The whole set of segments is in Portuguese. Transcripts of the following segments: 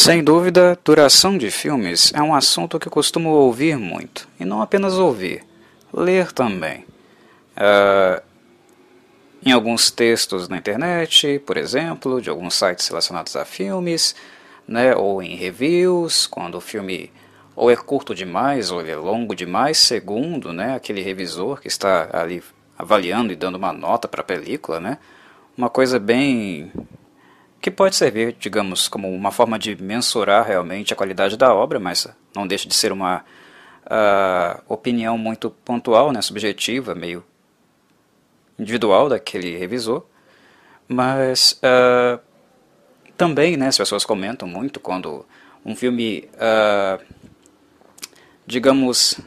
Sem dúvida, duração de filmes é um assunto que costumo ouvir muito, e não apenas ouvir, ler também. Uh, em alguns textos na internet, por exemplo, de alguns sites relacionados a filmes, né, ou em reviews, quando o filme ou é curto demais ou é longo demais, segundo né, aquele revisor que está ali avaliando e dando uma nota para a película, né, uma coisa bem que pode servir, digamos, como uma forma de mensurar realmente a qualidade da obra, mas não deixa de ser uma uh, opinião muito pontual, né, subjetiva, meio individual daquele revisor. Mas uh, também né, as pessoas comentam muito quando um filme, uh, digamos,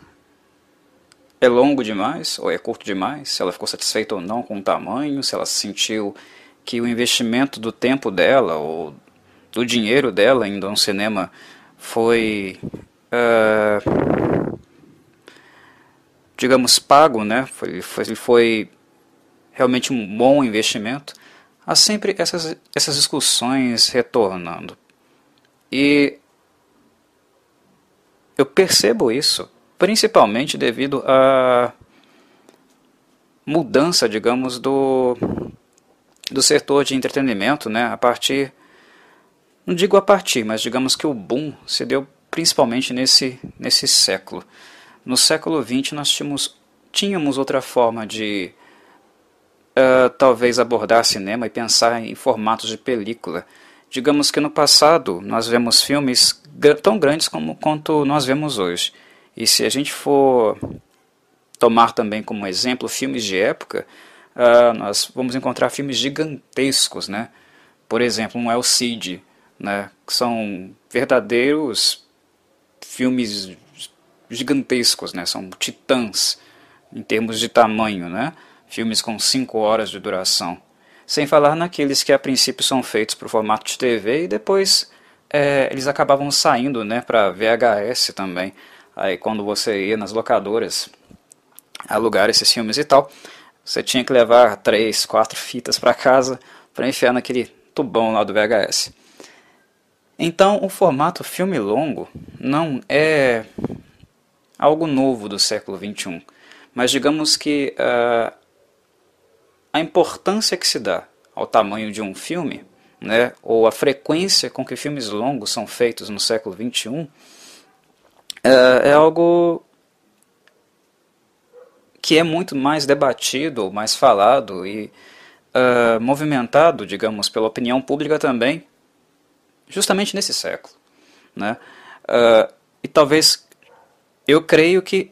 é longo demais ou é curto demais, se ela ficou satisfeita ou não com o tamanho, se ela se sentiu que o investimento do tempo dela ou do dinheiro dela indo a um cinema foi, uh, digamos, pago, né? Foi, foi, foi realmente um bom investimento. Há sempre essas, essas discussões retornando. E eu percebo isso, principalmente devido à mudança, digamos, do do setor de entretenimento, né, a partir, não digo a partir, mas digamos que o boom se deu principalmente nesse, nesse século. No século XX nós tínhamos, tínhamos outra forma de uh, talvez abordar cinema e pensar em formatos de película. Digamos que no passado nós vemos filmes tão grandes como quanto nós vemos hoje. E se a gente for tomar também como exemplo filmes de época, uh, nós vamos encontrar filmes gigantescos, né? Por exemplo, um El Cid, né? Que são verdadeiros filmes gigantescos, né? São titãs em termos de tamanho, né? Filmes com 5 horas de duração. Sem falar naqueles que a princípio são feitos para o formato de TV e depois é, eles acabavam saindo né, para VHS também. Aí quando você ia nas locadoras alugar esses filmes e tal, você tinha que levar três, quatro fitas para casa para enfiar naquele tubão lá do VHS. Então, o formato filme longo não é algo novo do século XXI, mas digamos que uh, a importância que se dá ao tamanho de um filme, né, ou a frequência com que filmes longos são feitos no século XXI, uh, é algo que é muito mais debatido, mais falado e uh, movimentado, digamos, pela opinião pública também, justamente nesse século. Né? Uh, e talvez eu creio que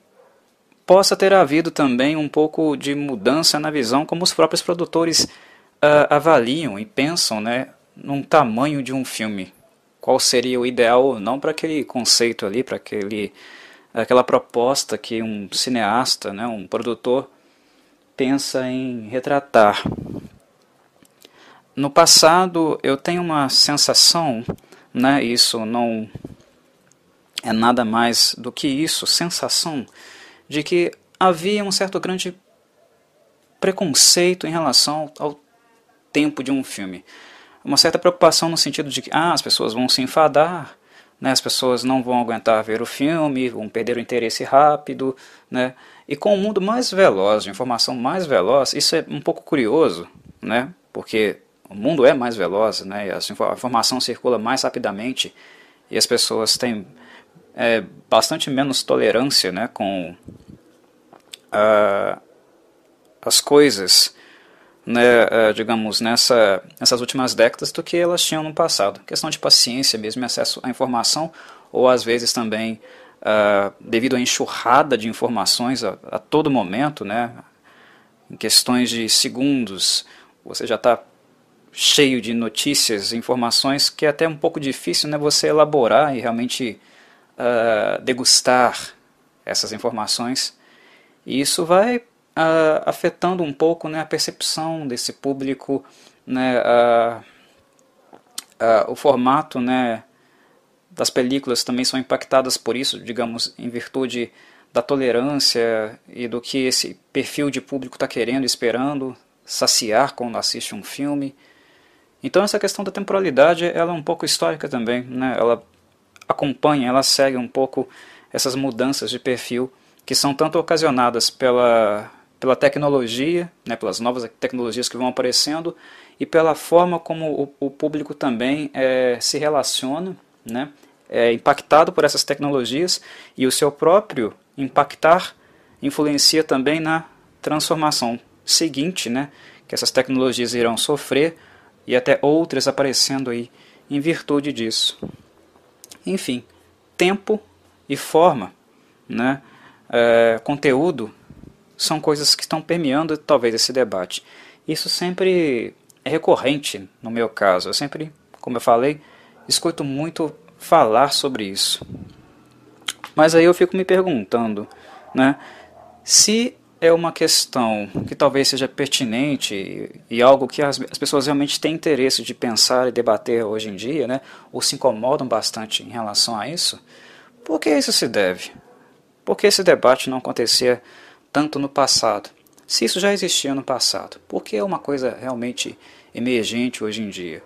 possa ter havido também um pouco de mudança na visão como os próprios produtores uh, avaliam e pensam né, num tamanho de um filme. Qual seria o ideal ou não para aquele conceito ali, para aquele aquela proposta que um cineasta, né, um produtor, pensa em retratar. No passado, eu tenho uma sensação, né, isso não é nada mais do que isso, sensação de que havia um certo grande preconceito em relação ao tempo de um filme. Uma certa preocupação no sentido de que ah, as pessoas vão se enfadar, né, as pessoas não vão aguentar ver o filme, vão perder o interesse rápido, né, e com o mundo mais veloz, de informação mais veloz, isso é um pouco curioso, né, porque o mundo é mais veloz, né, a informação circula mais rapidamente e as pessoas têm é, bastante menos tolerância né, com uh, as coisas né, uh, digamos, nessa, nessas últimas décadas do que elas tinham no passado. Questão de paciência mesmo, acesso à informação, ou às vezes também uh, devido à enxurrada de informações a, a, todo momento, né, em questões de segundos, você já está cheio de notícias, informações que é até um pouco difícil né, você elaborar e realmente uh, degustar essas informações. E isso vai uh, afetando um pouco né, a percepção desse público, né, uh, uh, o formato né, das películas também são impactadas por isso, digamos, em virtude da tolerância e do que esse perfil de público está querendo, esperando saciar quando assiste um filme. Então essa questão da temporalidade ela é um pouco histórica também, né? ela acompanha, ela segue um pouco essas mudanças de perfil que são tanto ocasionadas pela, pela tecnologia, né, pelas novas tecnologias que vão aparecendo e pela forma como o, o público também é, se relaciona, né, é impactado por essas tecnologias e o seu próprio impactar influencia também na transformação seguinte, né, que essas tecnologias irão sofrer e até outras aparecendo aí em virtude disso. Enfim, tempo e forma, né, é, conteúdo, são coisas que estão permeando talvez esse debate. Isso sempre é recorrente no meu caso. Eu sempre, como eu falei, escuto muito falar sobre isso. Mas aí eu fico me perguntando, né, se é uma questão que talvez seja pertinente e, algo que as, as, pessoas realmente têm interesse de pensar e debater hoje em dia, né, ou se incomodam bastante em relação a isso, por que isso se deve? Por que esse debate não acontecia tanto no passado? Se isso já existia no passado, por que é uma coisa realmente emergente hoje em dia?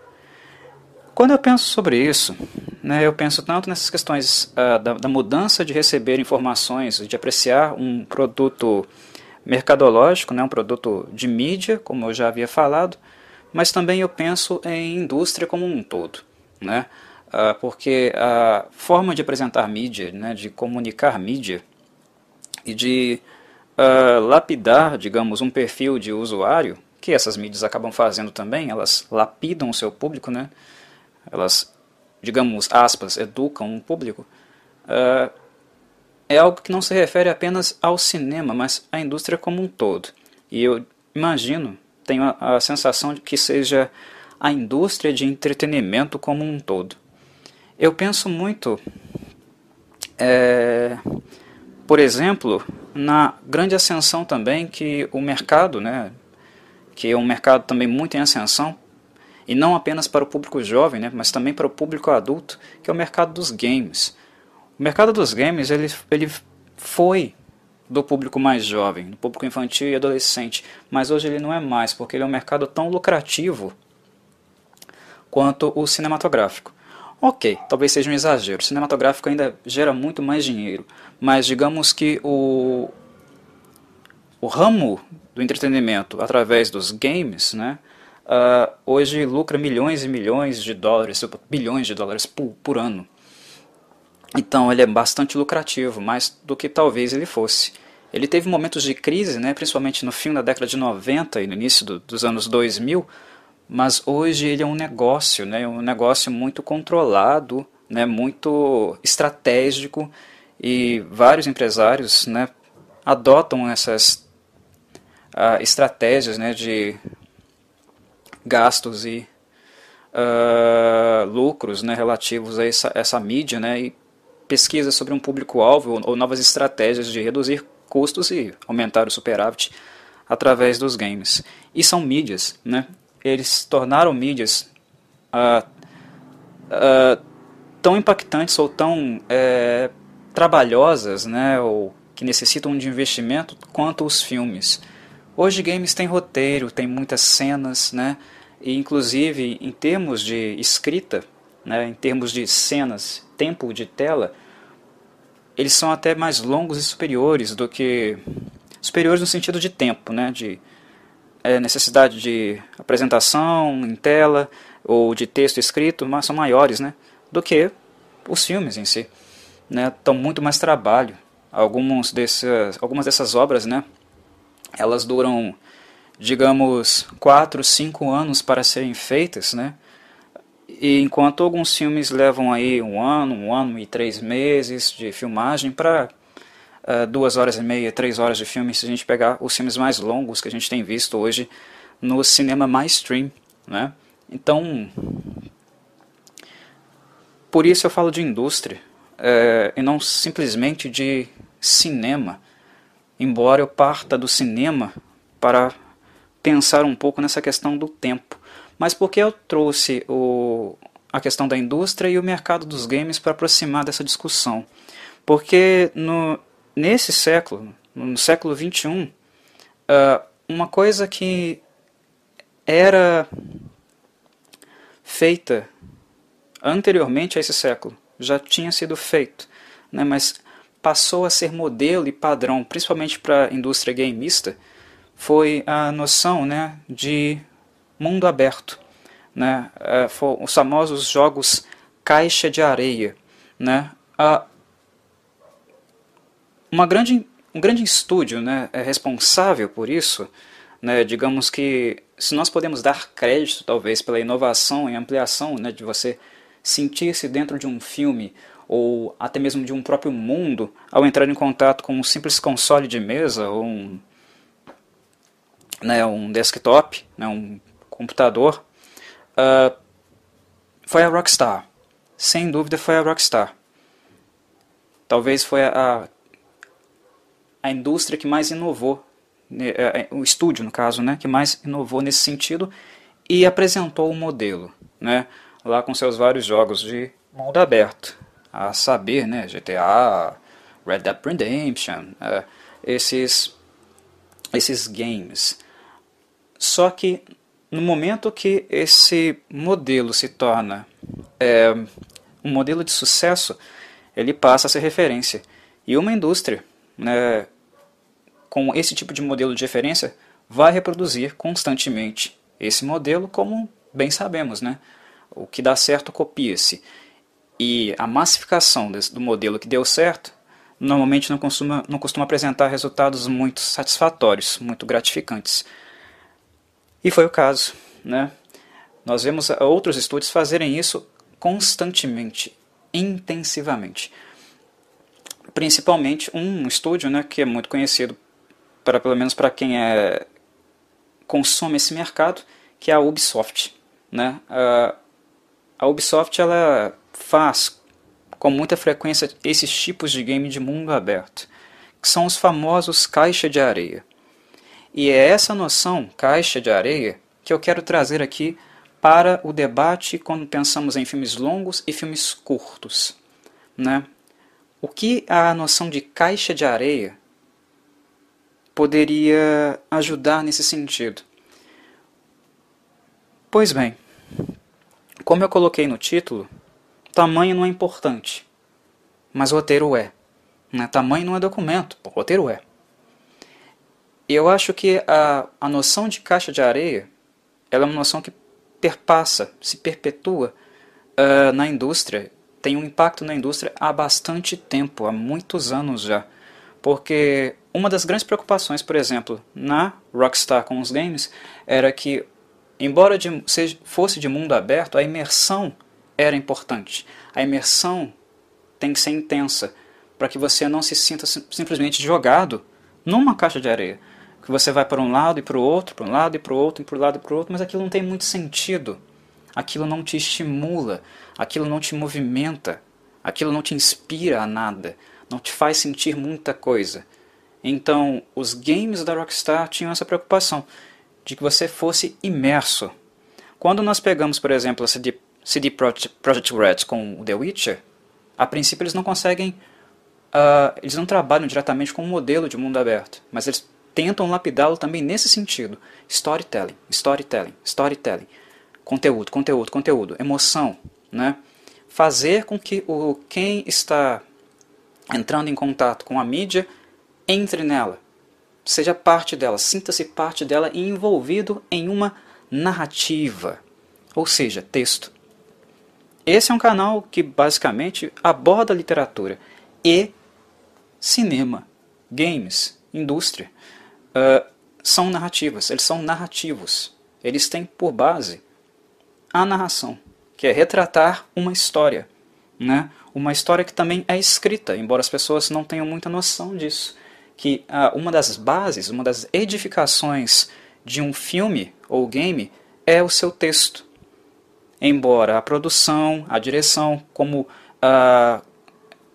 Quando eu penso sobre isso, né, eu penso tanto nessas questões uh, da, da, mudança de receber informações, de apreciar um produto mercadológico, né, um produto de mídia, como eu já havia falado, mas também eu penso em indústria como um todo. Né? Uh, porque a forma de apresentar mídia, né, de comunicar mídia e de uh, lapidar, digamos, um perfil de usuário, que essas mídias acabam fazendo também, elas lapidam o seu público, né? elas, digamos, aspas, educam um público, uh, é algo que não se refere apenas ao cinema, mas à indústria como um todo. E eu imagino, tenho a, a sensação de que seja a indústria de entretenimento como um todo. Eu penso muito, é, por exemplo, na grande ascensão também que o mercado, né, que é um mercado também muito em ascensão, e não apenas para o público jovem, né, mas também para o público adulto, que é o mercado dos games. O mercado dos games ele, ele foi do público mais jovem, do público infantil e adolescente, mas hoje ele não é mais, porque ele é um mercado tão lucrativo quanto o cinematográfico. Ok, talvez seja um exagero. O cinematográfico ainda gera muito mais dinheiro, mas digamos que o, o ramo do entretenimento através dos games, né, uh, hoje lucra milhões e milhões de dólares, bilhões de dólares por, por ano. Então ele é bastante lucrativo, mais do que talvez ele fosse. Ele teve momentos de crise, né, principalmente no fim da década de 90 e no início do, dos anos 2000, mas hoje ele é um negócio, né, um negócio muito controlado, né, muito estratégico. E vários empresários né, adotam essas uh, estratégias né, de gastos e uh, lucros né, relativos a essa, essa mídia né, e pesquisas sobre um público-alvo ou, ou novas estratégias de reduzir custos e aumentar o superávit através dos games. E são mídias, né? Eles tornaram mídias uh, uh, tão impactantes ou tão é, trabalhosas, né, ou que necessitam de investimento quanto os filmes. Hoje games têm roteiro, tem muitas cenas, né, e inclusive em termos de escrita, né, em termos de cenas, tempo de tela, eles são até mais longos e superiores do que superiores no sentido de tempo, né, de é, necessidade de apresentação em tela ou de texto escrito, mas são maiores né, do que os filmes em si. Né, dão muito mais trabalho. Alguns desses, algumas dessas obras, né, elas duram, digamos, 4, 5 anos para serem feitas, né, e enquanto alguns filmes levam aí um ano, um ano e três meses de filmagem para uh, duas horas e meia, três horas de filme, se a gente pegar os filmes mais longos que a gente tem visto hoje no cinema mainstream, né? Então, por isso eu falo de indústria é, e não simplesmente de cinema, embora eu parta do cinema para pensar um pouco nessa questão do tempo. Mas por que eu trouxe o, a questão da indústria e o mercado dos games para aproximar dessa discussão? Porque no, nesse século, no século XXI, ah, uma coisa que era feita anteriormente a esse século, já tinha sido feito, né, mas passou a ser modelo e padrão, principalmente para a indústria gameista, foi a noção né, de mundo aberto. Né, é, os famosos jogos caixa de areia. Né, uma grande, um grande estúdio né, é responsável por isso. Né, digamos que se nós podemos dar crédito, talvez, pela inovação e ampliação né, de você sentir-se dentro de um filme ou até mesmo de um próprio mundo ao entrar em contato com um simples console de mesa ou um, né, um desktop, né, um computador, uh, foi a Rockstar. Sem dúvida foi a Rockstar. Talvez foi a, a indústria que mais inovou, né, é, é, o estúdio no caso, né, que mais inovou nesse sentido e apresentou o modelo, né, lá com seus vários jogos de mundo aberto a saber, né, GTA, Red Dead Redemption, uh, esses, esses games. Só que no momento que esse modelo se torna é, um modelo de sucesso, ele passa a ser referência. E uma indústria né, com esse tipo de modelo de referência vai reproduzir constantemente esse modelo, como bem sabemos. Né? O que dá certo copia-se. E a massificação desse, do modelo que deu certo normalmente não costuma, não costuma apresentar resultados muito satisfatórios, muito gratificantes. E foi o caso. Né? Nós vemos outros estúdios fazerem isso constantemente, intensivamente. Principalmente um estúdio né, que é muito conhecido, para pelo menos para quem é, consome esse mercado, que é a Ubisoft. Né? A, a Ubisoft ela faz com muita frequência esses tipos de game de mundo aberto, que são os famosos caixa de areia. E é essa noção, caixa de areia, que eu quero trazer aqui para o debate quando pensamos em filmes longos e filmes curtos. Né? O que a noção de caixa de areia poderia ajudar nesse sentido? Pois bem, como eu coloquei no título, Tamanho não é importante, mas roteiro é. Né? Tamanho não é documento, o roteiro é. Eu acho que a, a noção de caixa de areia ela é uma noção que perpassa, se perpetua uh, na indústria, tem um impacto na indústria há bastante tempo, há muitos anos já. Porque uma das grandes preocupações, por exemplo, na Rockstar com os games, era que, embora de, seja, fosse de mundo aberto, a imersão era importante. A imersão tem que ser intensa para que você não se sinta simplesmente jogado numa caixa de areia. Que você vai para um lado e para o outro, para um lado e para o outro, e para o lado e para o outro, mas aquilo não tem muito sentido. Aquilo não te estimula, aquilo não te movimenta, aquilo não te inspira a nada, não te faz sentir muita coisa. Então, os games da Rockstar tinham essa preocupação de que você fosse imerso. Quando nós pegamos, por exemplo, essa de CD Projekt Red com The Witcher, a princípio eles não conseguem, uh, eles não trabalham diretamente com um modelo de mundo aberto, mas eles tentam lapidá-lo também nesse sentido. Storytelling, storytelling, storytelling. Conteúdo, conteúdo, conteúdo, emoção, né? Fazer com que o quem está entrando em contato com a mídia entre nela, seja parte dela, sinta-se parte dela e envolvido em uma narrativa, ou seja, texto. Esse é um canal que basicamente aborda literatura e cinema, games, indústria. Uh, são narrativas, eles são narrativos. Eles têm por base a narração, que é retratar uma história. Né? Uma história que também é escrita, embora as pessoas não tenham muita noção disso. Que uh, uma das bases, uma das edificações de um filme ou game é o seu texto embora a produção, a direção, como uh,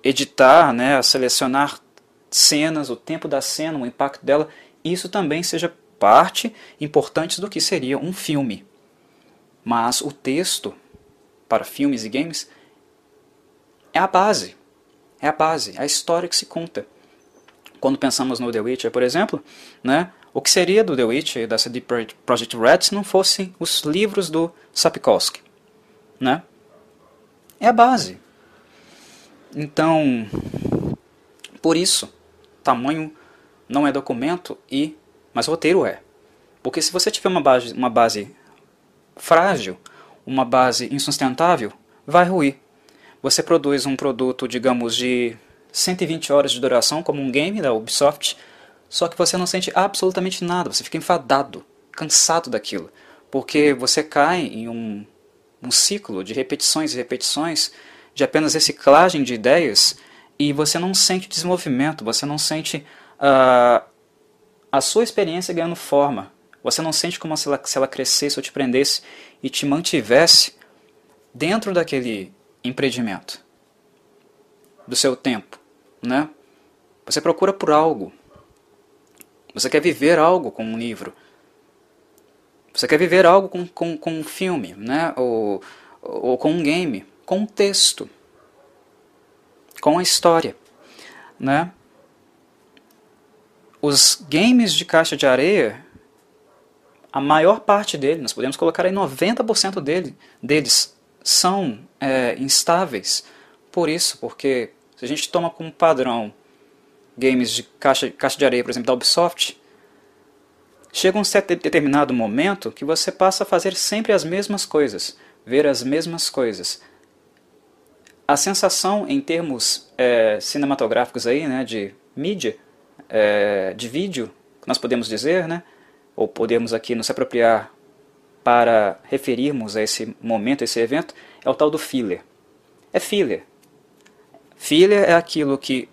editar, né, selecionar cenas, o tempo da cena, o impacto dela, isso também seja parte importante do que seria um filme. Mas o texto para filmes e games é a base. É a base, é a história que se conta. Quando pensamos no The Witcher, por exemplo, né, o que seria do The Witcher e da CD Projekt Red se não fossem os livros do Sapkowski? né? É a base. Então, por isso, tamanho não é documento e mas roteiro é. Porque se você tiver uma base, uma base frágil, uma base insustentável, vai ruir. Você produz um produto, digamos, de 120 horas de duração, como um game da Ubisoft, só que você não sente absolutamente nada, você fica enfadado, cansado daquilo, porque você cai em um, um ciclo de repetições e repetições, de apenas reciclagem de ideias, e você não sente desenvolvimento, você não sente uh, a sua experiência ganhando forma, você não sente como se ela, se ela crescesse ou te prendesse e te mantivesse dentro daquele empreendimento, do seu tempo, né? Você procura por algo. Você quer viver algo com um livro. Você quer viver algo com, com, com um filme, né? Ou, ou com um game, com um texto, com a história, né? Os games de caixa de areia a maior parte dele, nós podemos colocar aí 90% dele, deles, são é, instáveis. Por isso, porque se a gente toma como padrão games de caixa, caixa de areia, por exemplo, da Ubisoft, chega um certo determinado momento que você passa a fazer sempre as mesmas coisas, ver as mesmas coisas. A sensação em termos é, cinematográficos aí, né, de mídia, é, de vídeo, nós podemos dizer, né, ou podemos aqui nos apropriar para referirmos a esse momento, a esse evento, é o tal do filler. É filler. Filler é aquilo que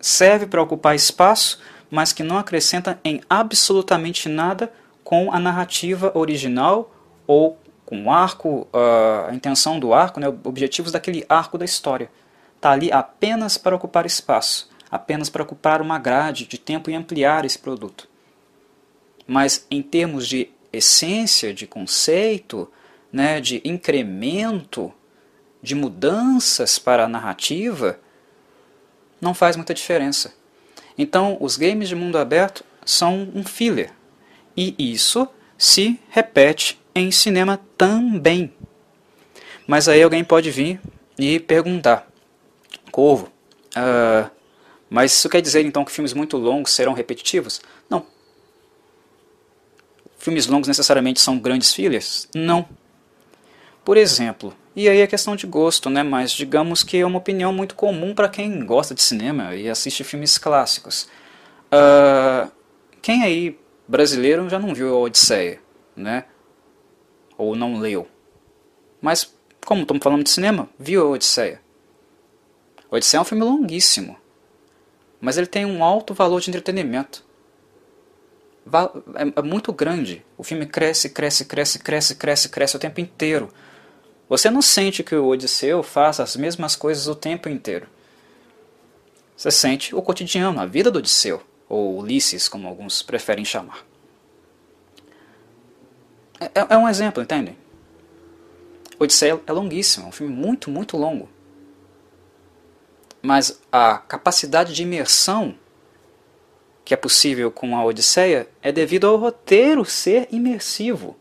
serve para ocupar espaço, mas que não acrescenta em absolutamente nada com a narrativa original ou com o arco, a intenção do arco, né, objetivos daquele arco da história. Está ali apenas para ocupar espaço, apenas para ocupar uma grade de tempo e ampliar esse produto mas em termos de essência, de conceito, né, de incremento, de mudanças para a narrativa, não faz muita diferença. Então, os games de mundo aberto são um filler. E isso se repete em cinema também. Mas aí alguém pode vir e perguntar: Corvo, uh, mas isso quer dizer então que filmes muito longos serão repetitivos? Não, filmes longos necessariamente são grandes fillers? Não. Por exemplo, e aí é questão de gosto, né? Mas digamos que é uma opinião muito comum para quem gosta de cinema e assiste filmes clássicos. Uh, quem aí brasileiro já não viu a Odisseia, né? Ou não leu. Mas como estamos falando de cinema, viu a Odisseia. A Odisseia é um filme longuíssimo, mas ele tem um alto valor de entretenimento é, é muito grande. O filme cresce, cresce, cresce, cresce, cresce, cresce o tempo inteiro. Você não sente que o Odisseu faz as mesmas coisas o tempo inteiro. Você sente o cotidiano, a vida do Odisseu, ou Ulisses, como alguns preferem chamar. É, é, é um exemplo, entendem? Odisseia é longuíssimo, é um filme muito, muito longo. Mas a capacidade de imersão que é possível com a Odisseia é devido ao roteiro ser imersivo.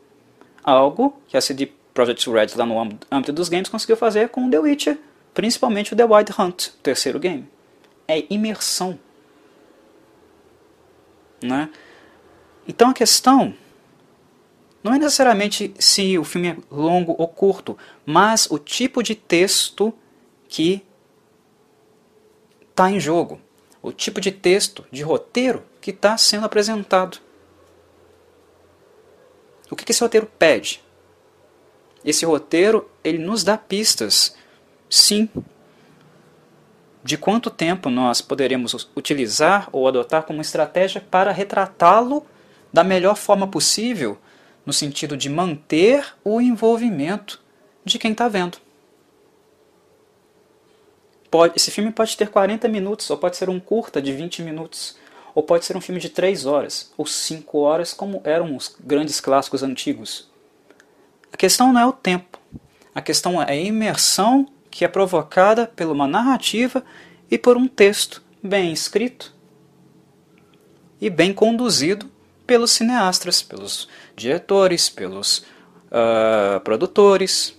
Algo que a CD Projekt Red lá no âmbito dos games conseguiu fazer com The Witcher, principalmente o The Wild Hunt, o terceiro game. É imersão. Né? Então a questão não é necessariamente se o filme é longo ou curto, mas o tipo de texto que está em jogo o tipo de texto, de roteiro que está sendo apresentado. O que esse roteiro pede? Esse roteiro ele nos dá pistas, sim, de quanto tempo nós poderemos utilizar ou adotar como estratégia para retratá-lo da melhor forma possível, no sentido de manter o envolvimento de quem está vendo. Pode, esse filme pode ter 40 minutos, ou pode ser um curta de 20 minutos, ou pode ser um filme de 3 horas, ou 5 horas, como eram os grandes clássicos antigos. A questão não é o tempo, a questão é a imersão que é provocada por uma narrativa e por um texto bem escrito e bem conduzido pelos cineastas, pelos diretores, pelos uh, produtores.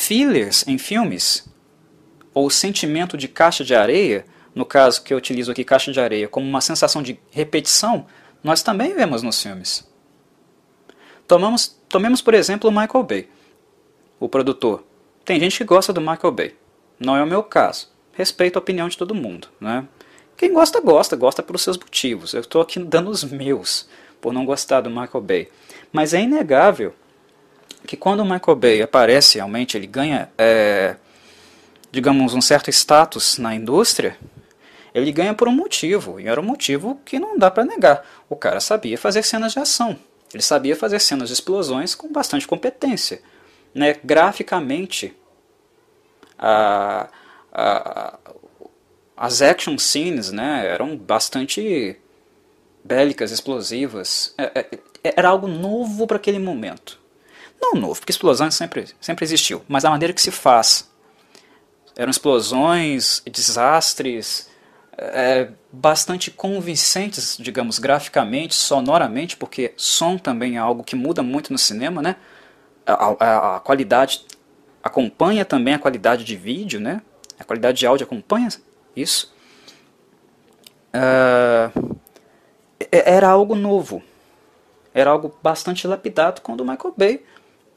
fillers em filmes, ou sentimento de caixa de areia, no caso que eu utilizo aqui caixa de areia, como uma sensação de repetição, nós também vemos nos filmes. Tomamos, tomemos, por exemplo, o Michael Bay, o produtor. Tem gente que gosta do Michael Bay. Não é o meu caso. Respeito a opinião de todo mundo. Né? Quem gosta, gosta. Gosta pelos seus motivos. Eu estou aqui dando os meus por não gostar do Michael Bay. Mas é inegável que quando o Michael Bay aparece realmente, ele ganha, é, digamos, um certo status na indústria, ele ganha por um motivo, e era um motivo que não dá para negar. O cara sabia fazer cenas de ação. Ele sabia fazer cenas de explosões com bastante competência. Né? Graficamente, a, a, as action scenes né, eram bastante bélicas, explosivas. É, é, era algo novo para aquele momento. Não novo, porque explosões sempre, sempre existiu, mas a maneira que se faz. Eram explosões, desastres, é, bastante convincentes, digamos, graficamente, sonoramente, porque som também é algo que muda muito no cinema, né? A, a, a qualidade acompanha também a qualidade de vídeo, né? A qualidade de áudio acompanha isso. Uh, era algo novo. Era algo bastante lapidado quando o Michael Bay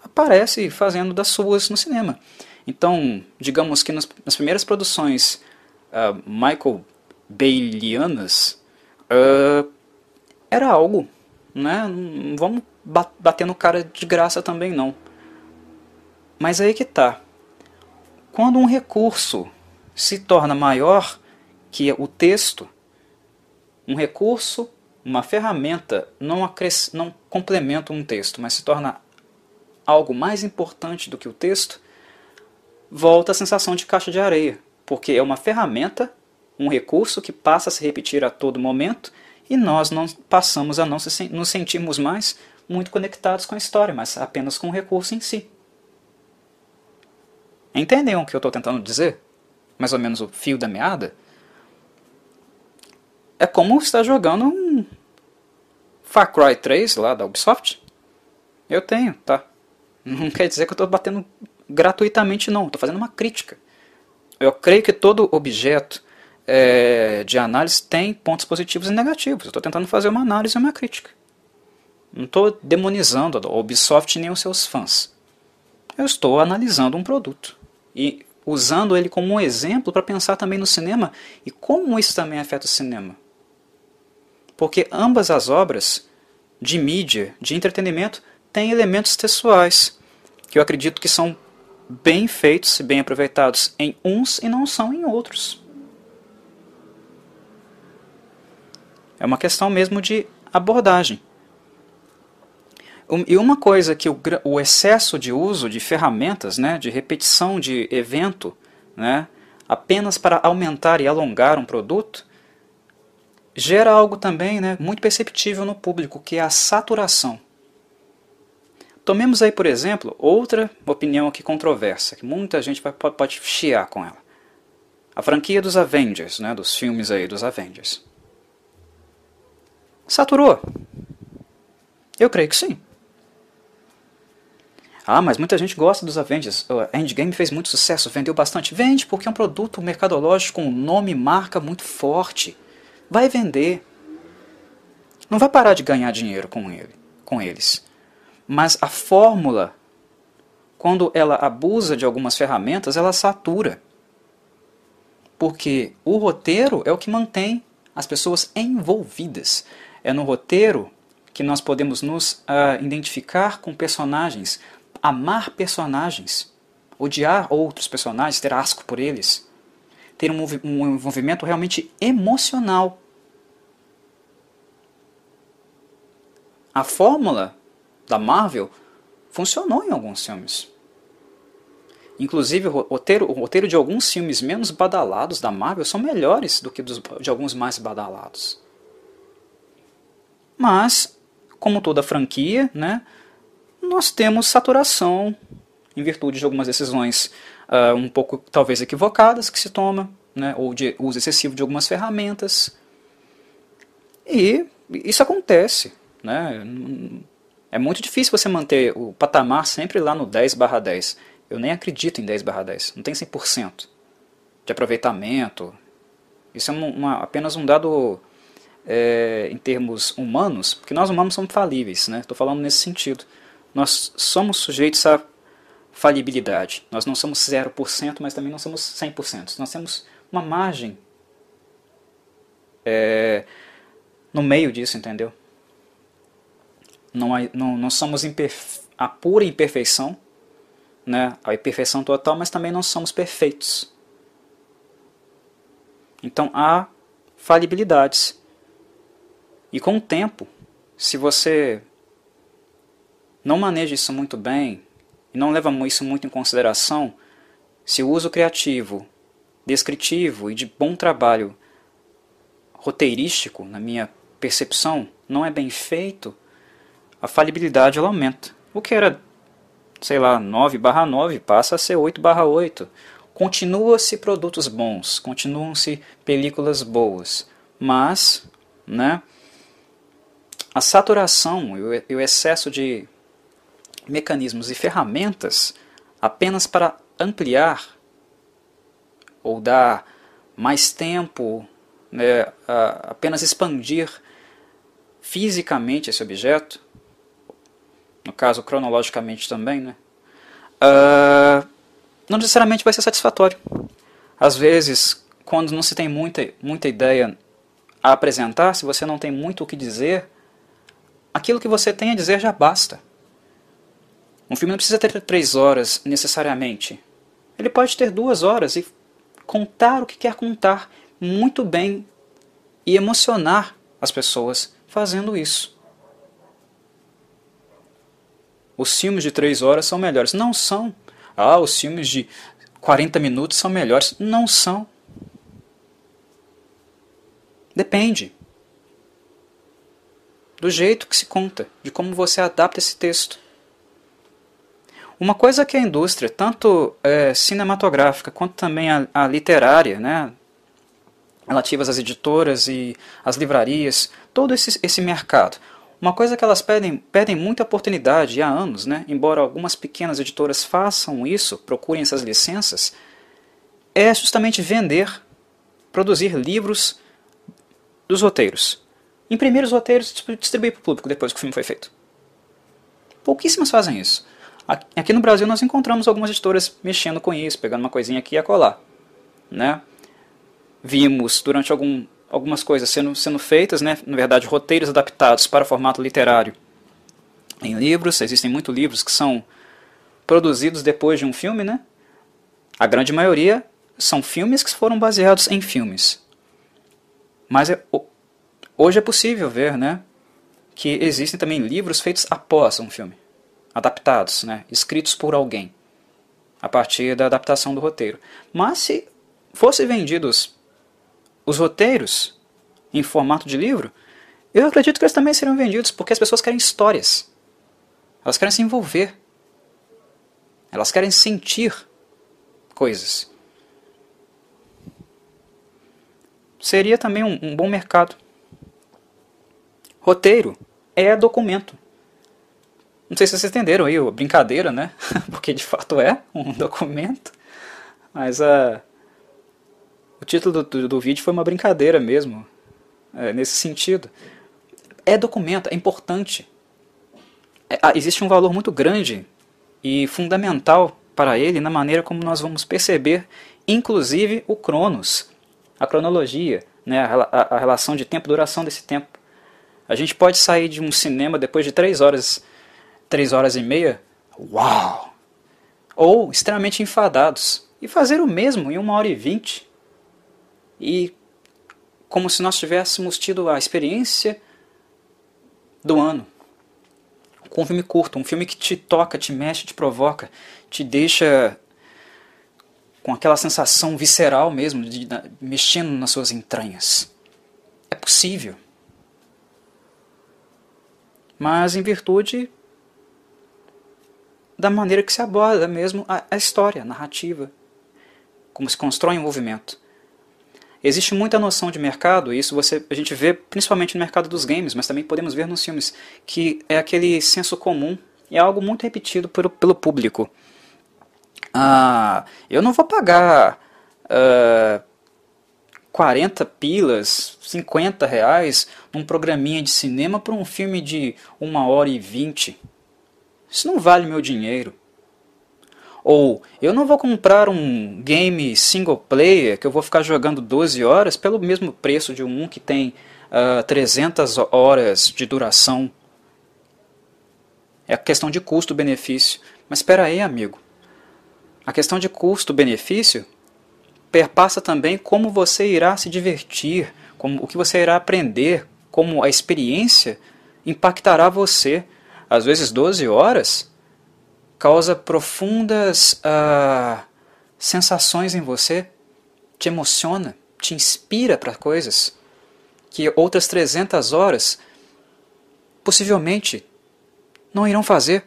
aparece fazendo das suas no cinema. Então, digamos que nas, nas primeiras produções uh, Michael Baylianas, uh, era algo, né? Não vamos bater no cara de graça também não. Mas aí que tá. Quando um recurso se torna maior que o texto, um recurso, uma ferramenta não, não complementa um texto, mas se torna algo mais importante do que o texto, volta a sensação de caixa de areia, porque é uma ferramenta, um recurso que passa a se repetir a todo momento e nós não passamos a não se, nos sentirmos mais muito conectados com a história, mas apenas com o recurso em si. Entendem o que eu estou tentando dizer? Mais ou menos o fio da meada? É como estar jogando um Far Cry 3 lá da Ubisoft. Eu tenho, tá? Não quer dizer que eu estou batendo gratuitamente, não. Estou fazendo uma crítica. Eu creio que todo objeto é, de análise tem pontos positivos e negativos. Eu estou tentando fazer uma análise e uma crítica. Não estou demonizando a Ubisoft nem os seus fãs. Eu estou analisando um produto e usando ele como um exemplo para pensar também no cinema e como isso também afeta o cinema. Porque ambas as obras de mídia, de entretenimento, têm elementos textuais, que eu acredito que são bem feitos e bem aproveitados em uns e não são em outros. É uma questão mesmo de abordagem. E uma coisa que o, o excesso de uso de ferramentas, né, de repetição de evento, né, apenas para aumentar e alongar um produto, gera algo também né, muito perceptível no público, que é a saturação. Tomemos aí, por exemplo, outra opinião aqui controversa, que muita gente vai, pode, pode chiar com ela. A franquia dos Avengers, né, dos filmes aí dos Avengers. Saturou? Eu creio que sim. Ah, mas muita gente gosta dos Avengers. O Endgame fez muito sucesso, vendeu bastante. Vende porque é um produto mercadológico um nome e marca muito forte. Vai vender. Não vai parar de ganhar dinheiro com, ele, com eles. Mas a fórmula, quando ela abusa de algumas ferramentas, ela satura. Porque o roteiro é o que mantém as pessoas envolvidas. É no roteiro que nós podemos nos uh, identificar com personagens, amar personagens, odiar outros personagens, ter asco por eles, ter um, um envolvimento realmente emocional. A fórmula da Marvel funcionou em alguns filmes. Inclusive, o roteiro, o roteiro de alguns filmes menos badalados da Marvel são melhores do que dos, de alguns mais badalados. Mas, como toda franquia, né, nós temos saturação em virtude de algumas decisões uh, um pouco talvez equivocadas que se toma, né, ou de uso excessivo de algumas ferramentas. E isso acontece. Né? É muito difícil você manter o patamar sempre lá no 10 barra 10. Eu nem acredito em 10 barra 10. Não tem 100% de aproveitamento. Isso é uma, apenas um dado é, em termos humanos, porque nós humanos somos falíveis, né? Estou falando nesse sentido. Nós somos sujeitos a falibilidade. Nós não somos 0%, mas também não somos 100%. Nós temos uma margem é, no meio disso, entendeu? Não, não, não somos a pura imperfeição, né? a imperfeição total, mas também não somos perfeitos. Então há falibilidades. E com o tempo, se você não maneja isso muito bem, e não leva isso muito em consideração, se o uso criativo, descritivo e de bom trabalho roteirístico, na minha percepção, não é bem feito, a falibilidade ela aumenta. O que era, sei lá, 9 barra 9 passa a ser 8 barra 8. Continua-se produtos bons, continuam-se películas boas, mas né, a saturação e o excesso de mecanismos e ferramentas apenas para ampliar ou dar mais tempo, né, apenas expandir fisicamente esse objeto, no caso cronologicamente também, né, uh, não necessariamente vai ser satisfatório. Às vezes, quando não se tem muita, muita ideia a apresentar, se você não tem muito o que dizer, aquilo que você tem a dizer já basta. Um filme não precisa ter três horas necessariamente. Ele pode ter duas horas e contar o que quer contar muito bem e emocionar as pessoas fazendo isso. Os filmes de três horas são melhores. Não são. Ah, os filmes de 40 minutos são melhores. Não são. Depende do jeito que se conta, de como você adapta esse texto. Uma coisa que a indústria, tanto é, cinematográfica quanto também a, a literária, né, relativas às editoras e às livrarias, todo esse, esse mercado. Uma coisa que elas pedem, pedem muita oportunidade há anos, né, embora algumas pequenas editoras façam isso, procurem essas licenças, é justamente vender, produzir livros dos roteiros. Imprimir os roteiros e distribuir para o público depois que o filme foi feito. Pouquíssimas fazem isso. Aqui no Brasil nós encontramos algumas editoras mexendo com isso, pegando uma coisinha aqui e acolá. Né? Vimos durante algum, algumas coisas sendo, sendo feitas, né? na verdade roteiros adaptados para formato literário em livros. Existem muitos livros que são produzidos depois de um filme. Né? A grande maioria são filmes que foram baseados em filmes. Mas é, hoje é possível ver né, que existem também livros feitos após um filme adaptados, né, escritos por alguém, a partir da adaptação do roteiro. Mas se fossem vendidos os roteiros em formato de livro, eu acredito que eles também seriam vendidos porque as pessoas querem histórias. Elas querem se envolver. Elas querem sentir coisas. Seria também um, um bom mercado. Roteiro é documento. Não sei se vocês entenderam aí a brincadeira, né? Porque de fato é um documento. Mas a, o título do, do vídeo foi uma brincadeira mesmo. É, nesse sentido. É documento, é importante. É, existe um valor muito grande e fundamental para ele na maneira como nós vamos perceber, inclusive o Cronos, a cronologia, né, a, a, a relação de tempo, duração desse tempo. A gente pode sair de um cinema depois de três horas três horas e meia, uau! Ou extremamente enfadados e fazer o mesmo em uma hora e vinte. E como se nós tivéssemos tido a experiência do ano. Com um filme curto, um filme que te toca, te mexe, te provoca, te deixa com aquela sensação visceral mesmo, de, de, mexendo nas suas entranhas. É possível. Mas em virtude da maneira que se aborda mesmo a, a história, a narrativa, como se constrói um movimento. Existe muita noção de mercado, e isso você, a gente vê principalmente no mercado dos games, mas também podemos ver nos filmes, que é aquele senso comum, é algo muito repetido pelo, pelo público. Ah, eu não vou pagar uh, 40 pilas, 50 reais num programinha de cinema para um filme de 1 hora e 20. Isso não vale meu dinheiro. Ou eu não vou comprar um game single player que eu vou ficar jogando 12 horas pelo mesmo preço de um que tem uh, ah, 300 horas de duração. É questão de custo-benefício. Mas espera aí, amigo. A questão de custo-benefício perpassa também como você irá se divertir, como o que você irá aprender, como a experiência impactará você. Às vezes 12 horas causa profundas uh, sensações em você, te emociona, te inspira para coisas que outras 300 horas possivelmente não irão fazer.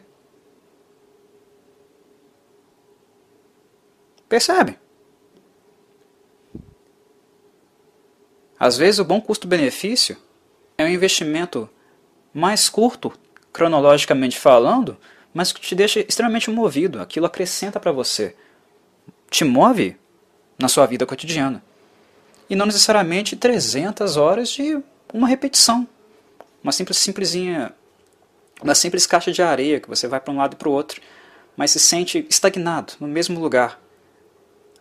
Percebe? Às vezes o bom custo-benefício é um investimento mais curto, cronologicamente falando, mas que te deixa extremamente movido. Aquilo acrescenta para você. Te move na sua vida cotidiana. E não necessariamente 300 horas de uma repetição. Uma simples simplesinha, uma simples caixa de areia que você vai para um lado e para o outro, mas se sente estagnado no mesmo lugar.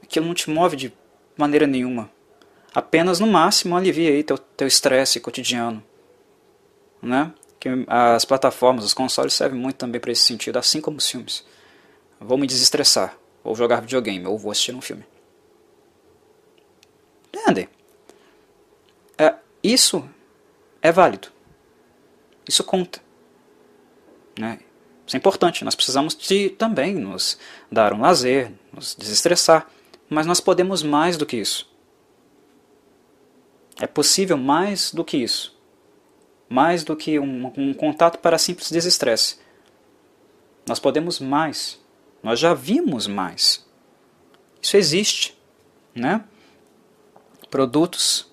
Aquilo não te move de maneira nenhuma. Apenas no máximo alivia aí teu teu estresse cotidiano, né? que as plataformas, os consoles servem muito também para esse sentido, assim como os filmes. Vou me desestressar, ou jogar videogame, ou vou assistir um filme. Entendem? É, isso é válido. Isso conta. Né? Isso é importante. Nós precisamos de também nos dar um lazer, nos desestressar. Mas nós podemos mais do que isso. É possível mais do que isso mais do que um, um contato para simples desestresse. Nós podemos mais. Nós já vimos mais. Isso existe, né? Produtos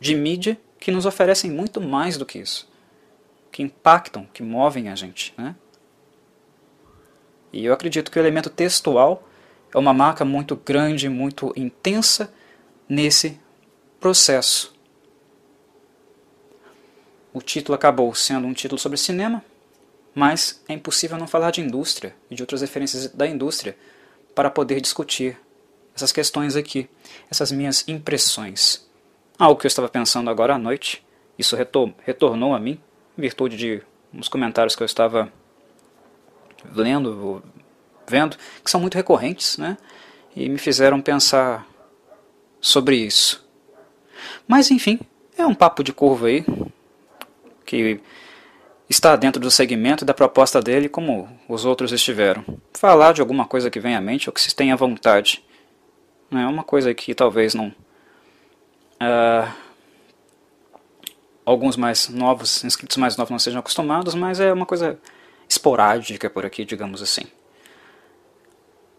de mídia que nos oferecem muito mais do que isso, que impactam, que movem a gente, né? E eu acredito que o elemento textual é uma marca muito grande, muito intensa nesse processo o título acabou sendo um título sobre cinema, mas é impossível não falar de indústria e de outras referências da indústria para poder discutir essas questões aqui, essas minhas impressões. Algo que eu estava pensando agora à noite, isso retor retornou a mim, em virtude de uns comentários que eu estava lendo, vendo, que são muito recorrentes, né? E me fizeram pensar sobre isso. Mas enfim, é um papo de curva aí, que está dentro do segmento e da proposta dele, como os outros estiveram. Falar de alguma coisa que vem à mente ou que se tenha vontade. É uma coisa que talvez não. Uh, alguns mais novos, inscritos mais novos não sejam acostumados, mas é uma coisa esporádica por aqui, digamos assim.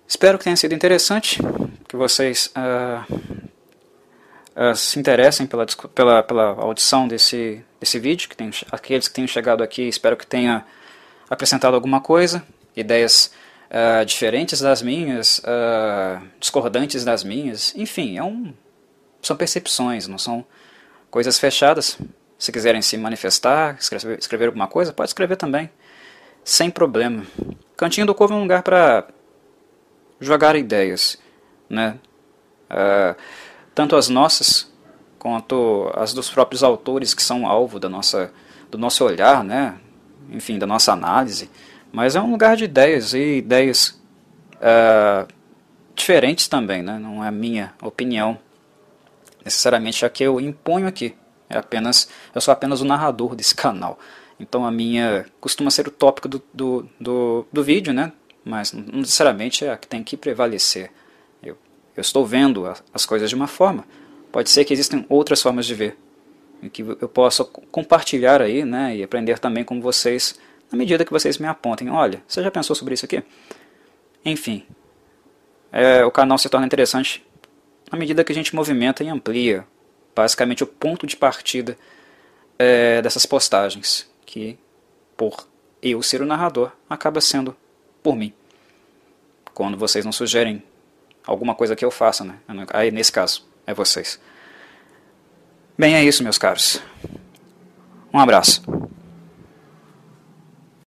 Espero que tenha sido interessante, que vocês uh, uh, se interessem pela, pela, pela audição desse, desse vídeo, que tem, aqueles que tenham chegado aqui, espero que tenha acrescentado alguma coisa, ideias uh, diferentes das minhas, uh, discordantes das minhas, enfim, é um, são percepções, não são coisas fechadas. Se quiserem se manifestar, escrever, escrever alguma coisa, pode escrever também, sem problema. Cantinho do Corvo é um lugar para jogar ideias, né? Uh, tanto as nossas quanto as dos próprios autores que são alvo da nossa, do nosso olhar, né? enfim, da nossa análise. Mas é um lugar de ideias e ideias uh, diferentes também, né? não é minha opinião necessariamente a que eu imponho aqui. É apenas, eu sou apenas o narrador desse canal. Então a minha costuma ser o tópico do, do, do, do vídeo, né? mas não necessariamente é a que tem que prevalecer. Eu estou vendo as coisas de uma forma. Pode ser que existam outras formas de ver, que eu possa compartilhar aí, né, e aprender também com vocês, na medida que vocês me apontem. Olha, você já pensou sobre isso aqui? Enfim, é, o canal se torna interessante à medida que a gente movimenta e amplia, basicamente, o ponto de partida é, dessas postagens, que, por eu ser o narrador, acaba sendo por mim. quando vocês não sugerem alguma coisa que eu faça, né? Aí, nesse caso, é vocês. Bem, é isso, meus caros. Um abraço.